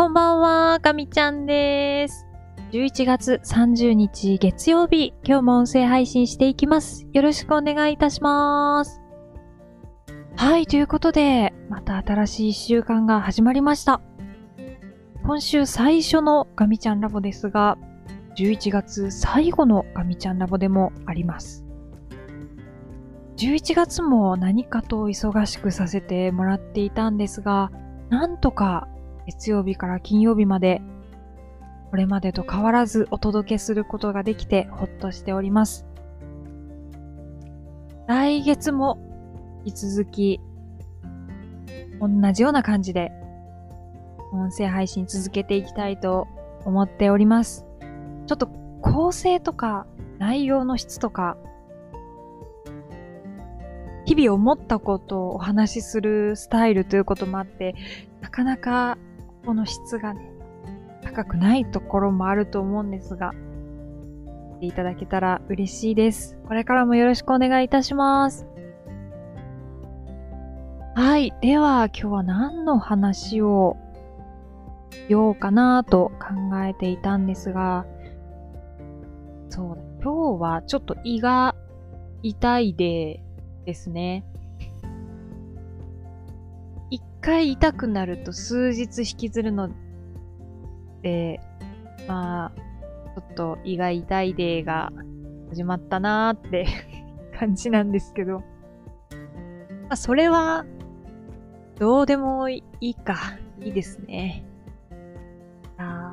こんばんは、ガミちゃんです。11月30日月曜日、今日も音声配信していきます。よろしくお願いいたします。はい、ということで、また新しい一週間が始まりました。今週最初のガミちゃんラボですが、11月最後のガミちゃんラボでもあります。11月も何かと忙しくさせてもらっていたんですが、なんとか月曜日から金曜日まで、これまでと変わらずお届けすることができてほっとしております。来月も引き続き、同じような感じで、音声配信続けていきたいと思っております。ちょっと構成とか内容の質とか、日々思ったことをお話しするスタイルということもあって、なかなかこの質がね、高くないところもあると思うんですが、ていただけたら嬉しいです。これからもよろしくお願いいたします。はい。では、今日は何の話をしようかなと考えていたんですが、そうだ。今日はちょっと胃が痛いでですね。一回痛くなると数日引きずるので、まあ、ちょっと胃が痛いデーが始まったなーって 感じなんですけど。まあ、それは、どうでもいいか。いいですね。あ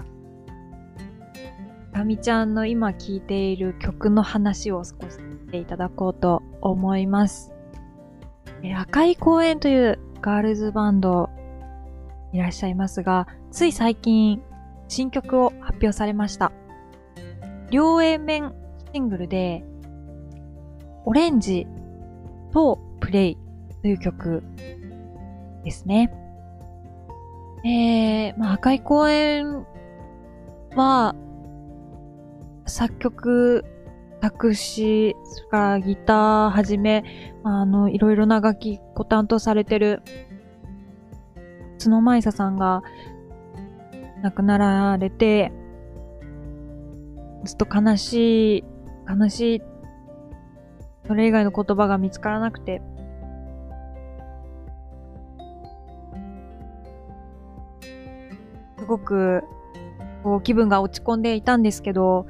かみちゃんの今聴いている曲の話を少ししていただこうと思います。え赤い公園というガールズバンドいらっしゃいますが、つい最近新曲を発表されました。両 A 面シングルで、オレンジとプレイという曲ですね。えー、まあ、赤い公園は、作曲、作詞、それからギターはじめ、あの、いろいろな楽器ご担当されてる、角舞沙さんが亡くなられて、ずっと悲しい、悲しい、それ以外の言葉が見つからなくて、すごく、こう、気分が落ち込んでいたんですけど、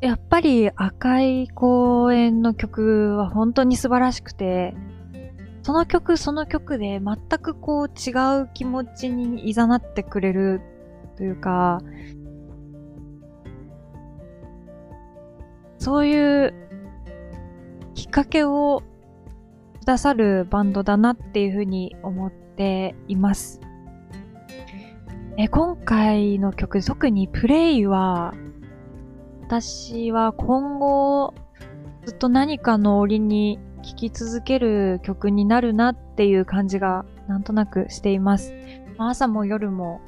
やっぱり赤い公園の曲は本当に素晴らしくて、その曲その曲で全くこう違う気持ちに誘ってくれるというか、そういうきっかけをくださるバンドだなっていうふうに思っています。え今回の曲、特にプレイは、私は今後ずっと何かの折に聴き続ける曲になるなっていう感じがなんとなくしています。朝も夜も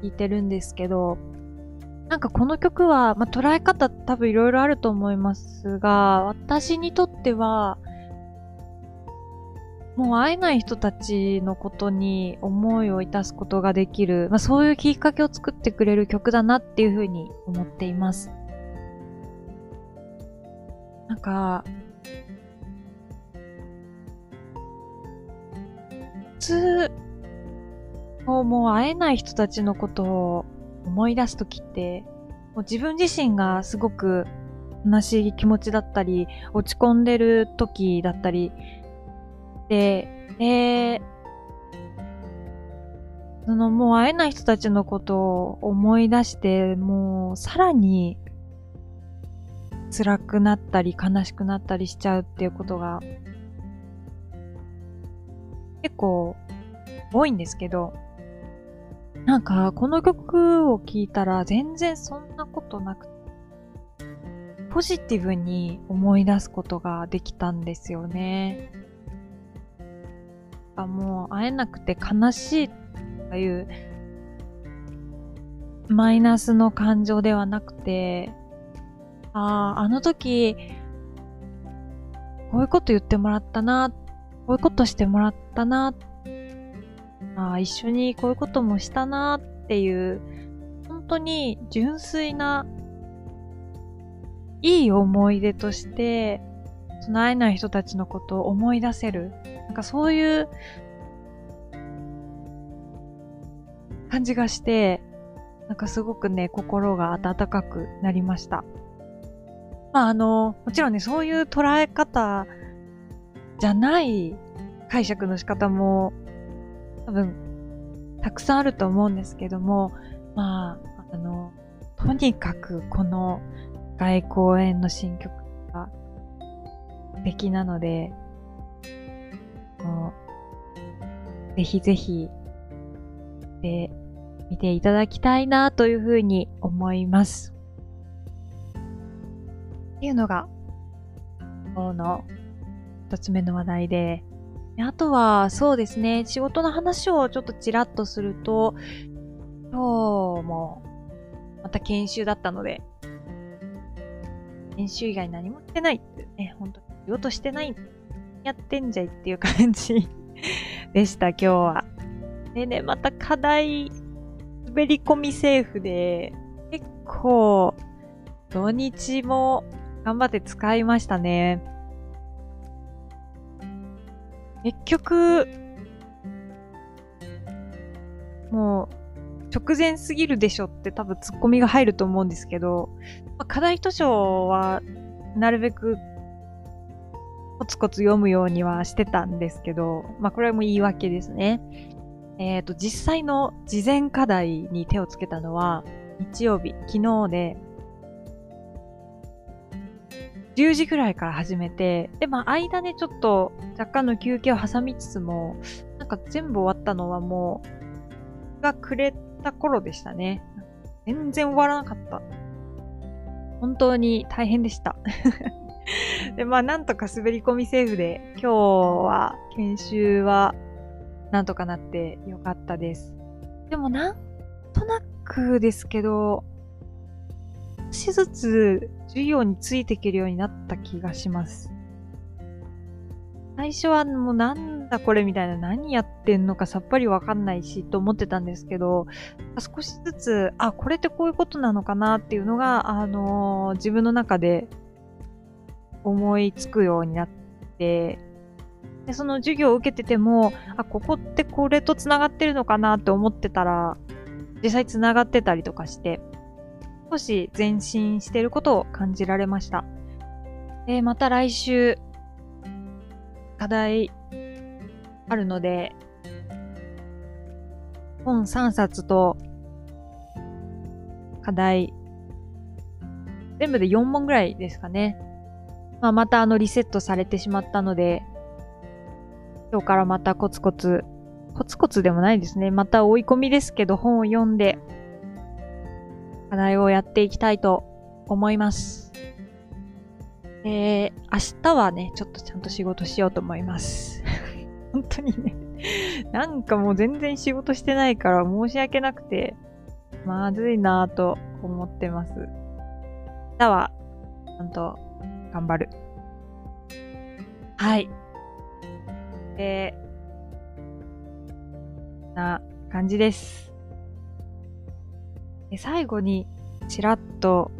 聴いてるんですけど、なんかこの曲は、まあ、捉え方多分いろいろあると思いますが、私にとっては、もう会えない人たちのことに思いをいたすことができる、まあ、そういうきっかけを作ってくれる曲だなっていうふうに思っています。なんか、普通、もう会えない人たちのことを思い出すときって、もう自分自身がすごく悲しい気持ちだったり、落ち込んでる時だったり、で、で、そのもう会えない人たちのことを思い出して、もうさらに辛くなったり悲しくなったりしちゃうっていうことが結構多いんですけど、なんかこの曲を聴いたら全然そんなことなく、ポジティブに思い出すことができたんですよね。あもう会えなくて悲しいというマイナスの感情ではなくて、ああ、あの時、こういうこと言ってもらったな、こういうことしてもらったなあ、一緒にこういうこともしたなっていう、本当に純粋な、いい思い出として、その会えない人たちのことを思い出せる。なんかそういう感じがして、なんかすごくね、心が温かくなりました。まああの、もちろんね、そういう捉え方じゃない解釈の仕方も多分たくさんあると思うんですけども、まあ、あの、とにかくこの外公園の新曲が素敵なので、ぜひぜひ、で、見ていただきたいなというふうに思います。っていうのが、今日の一つ目の話題で、あとは、そうですね、仕事の話をちょっとちらっとすると、今日も、また研修だったので、研修以外何もしてないってね、本当に仕事してない、やってんじゃいっていう感じ。でした、今日は。でね、また課題、滑り込みセーフで、結構、土日も頑張って使いましたね。結局、もう、直前すぎるでしょって多分ツッコミが入ると思うんですけど、まあ、課題図書はなるべくコツコツ読むようにはしてたんですけど、まあこれも言い訳ですね。えっ、ー、と、実際の事前課題に手をつけたのは日曜日、昨日で、10時ぐらいから始めて、で、まあ、間ね、ちょっと若干の休憩を挟みつつも、なんか全部終わったのはもう、がくれた頃でしたね。全然終わらなかった。本当に大変でした。で、まあ、なんとか滑り込みセーフで、今日は、研修は、なんとかなってよかったです。でも、なんとなくですけど、少しずつ授業についていけるようになった気がします。最初はもうなんだこれみたいな何やってんのかさっぱりわかんないしと思ってたんですけど、少しずつ、あ、これってこういうことなのかなっていうのが、あのー、自分の中で思いつくようになって、で、その授業を受けてても、あ、ここってこれと繋がってるのかなって思ってたら、実際繋がってたりとかして、少し前進してることを感じられました。で、また来週、課題あるので、本3冊と課題、全部で4問ぐらいですかね。まあ、またあのリセットされてしまったので、今日からまたコツコツ、コツコツでもないですね。また追い込みですけど本を読んで課題をやっていきたいと思います。えー、明日はね、ちょっとちゃんと仕事しようと思います。本当にね、なんかもう全然仕事してないから申し訳なくて、まずいなぁと思ってます。明日は、ちゃんと頑張る。はい。えー、な感じです。で最後にちらっと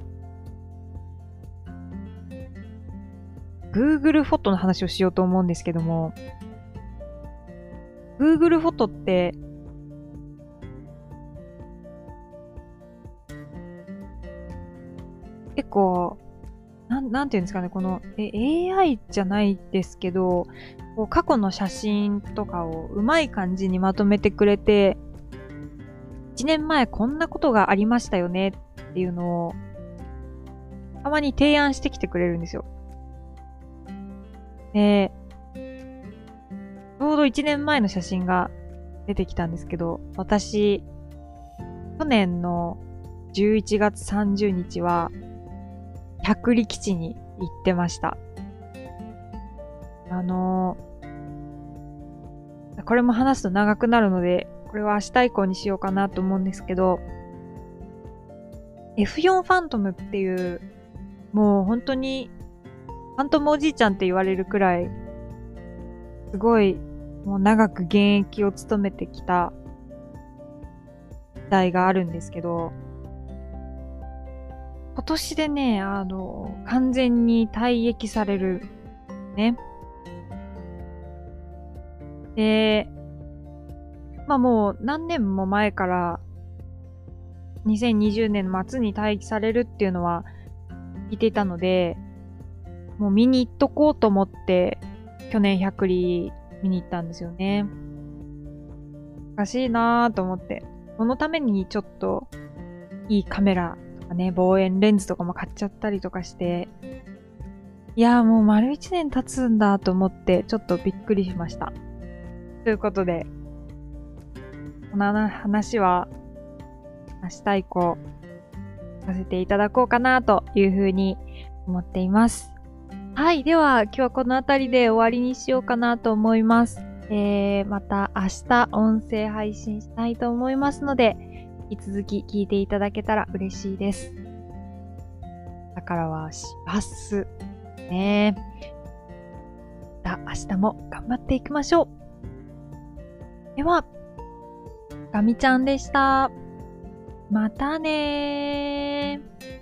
Google フォトの話をしようと思うんですけども Google フォトって結構なん、なんていうんですかね、この、え、AI じゃないですけど、こう過去の写真とかをうまい感じにまとめてくれて、1年前こんなことがありましたよねっていうのを、たまに提案してきてくれるんですよ。で、ちょうど1年前の写真が出てきたんですけど、私、去年の11月30日は、百里基地に行ってました。あのー、これも話すと長くなるので、これは明日以降にしようかなと思うんですけど、F4 ファントムっていう、もう本当に、ファントムおじいちゃんって言われるくらい、すごいもう長く現役を務めてきた時代があるんですけど、今年でね、あの、完全に退役される、ね。で、まあもう何年も前から2020年末に退役されるっていうのは聞いていたので、もう見に行っとこうと思って、去年100里見に行ったんですよね。おかしいなぁと思って。そのためにちょっといいカメラかね、望遠レンズとかも買っちゃったりとかして、いやーもう丸1年経つんだと思ってちょっとびっくりしました。ということで、この話は明日以降させていただこうかなというふうに思っています。はい。では、今日はこの辺りで終わりにしようかなと思います。えー、また明日音声配信したいと思いますので、引き続き聞いていただけたら嬉しいです。だからはします。ねまた明日も頑張っていきましょう。では、ガミちゃんでした。またねー。